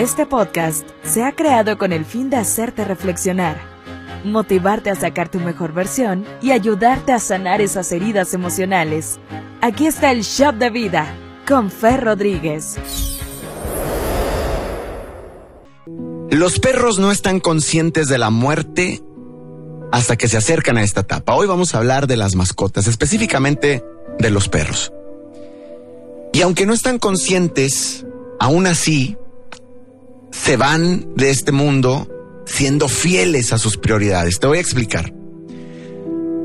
Este podcast se ha creado con el fin de hacerte reflexionar, motivarte a sacar tu mejor versión y ayudarte a sanar esas heridas emocionales. Aquí está el Shop de Vida con Fer Rodríguez. Los perros no están conscientes de la muerte hasta que se acercan a esta etapa. Hoy vamos a hablar de las mascotas, específicamente de los perros. Y aunque no están conscientes, aún así se van de este mundo siendo fieles a sus prioridades. Te voy a explicar.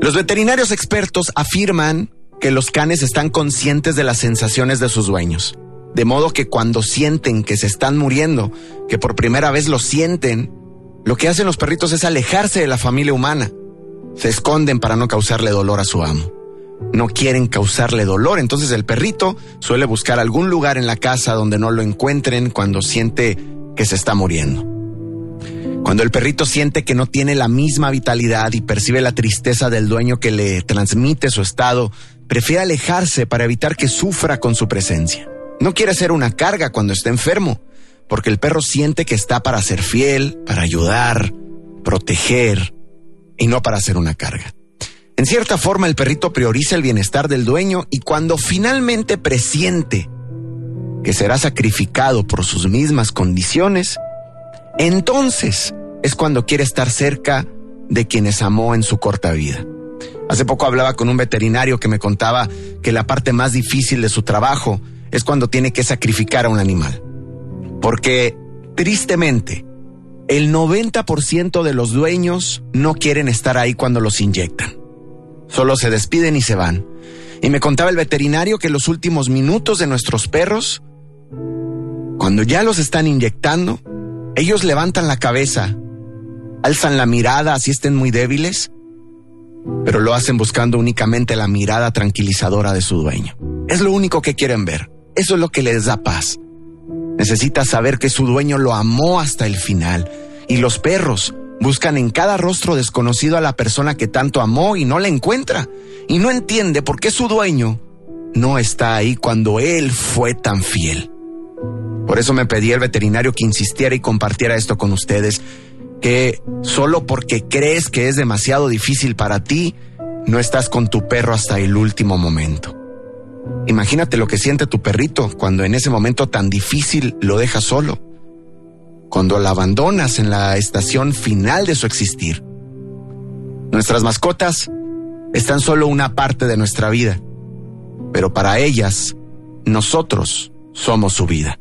Los veterinarios expertos afirman que los canes están conscientes de las sensaciones de sus dueños. De modo que cuando sienten que se están muriendo, que por primera vez lo sienten, lo que hacen los perritos es alejarse de la familia humana. Se esconden para no causarle dolor a su amo. No quieren causarle dolor, entonces el perrito suele buscar algún lugar en la casa donde no lo encuentren cuando siente que se está muriendo. Cuando el perrito siente que no tiene la misma vitalidad y percibe la tristeza del dueño que le transmite su estado, prefiere alejarse para evitar que sufra con su presencia. No quiere ser una carga cuando está enfermo, porque el perro siente que está para ser fiel, para ayudar, proteger y no para ser una carga. En cierta forma el perrito prioriza el bienestar del dueño y cuando finalmente presiente que será sacrificado por sus mismas condiciones, entonces es cuando quiere estar cerca de quienes amó en su corta vida. Hace poco hablaba con un veterinario que me contaba que la parte más difícil de su trabajo es cuando tiene que sacrificar a un animal. Porque, tristemente, el 90% de los dueños no quieren estar ahí cuando los inyectan. Solo se despiden y se van. Y me contaba el veterinario que los últimos minutos de nuestros perros cuando ya los están inyectando, ellos levantan la cabeza, alzan la mirada así estén muy débiles, pero lo hacen buscando únicamente la mirada tranquilizadora de su dueño. Es lo único que quieren ver. Eso es lo que les da paz. Necesita saber que su dueño lo amó hasta el final. Y los perros buscan en cada rostro desconocido a la persona que tanto amó y no la encuentra. Y no entiende por qué su dueño no está ahí cuando él fue tan fiel. Por eso me pedí al veterinario que insistiera y compartiera esto con ustedes, que solo porque crees que es demasiado difícil para ti, no estás con tu perro hasta el último momento. Imagínate lo que siente tu perrito cuando en ese momento tan difícil lo dejas solo, cuando la abandonas en la estación final de su existir. Nuestras mascotas están solo una parte de nuestra vida, pero para ellas, nosotros somos su vida.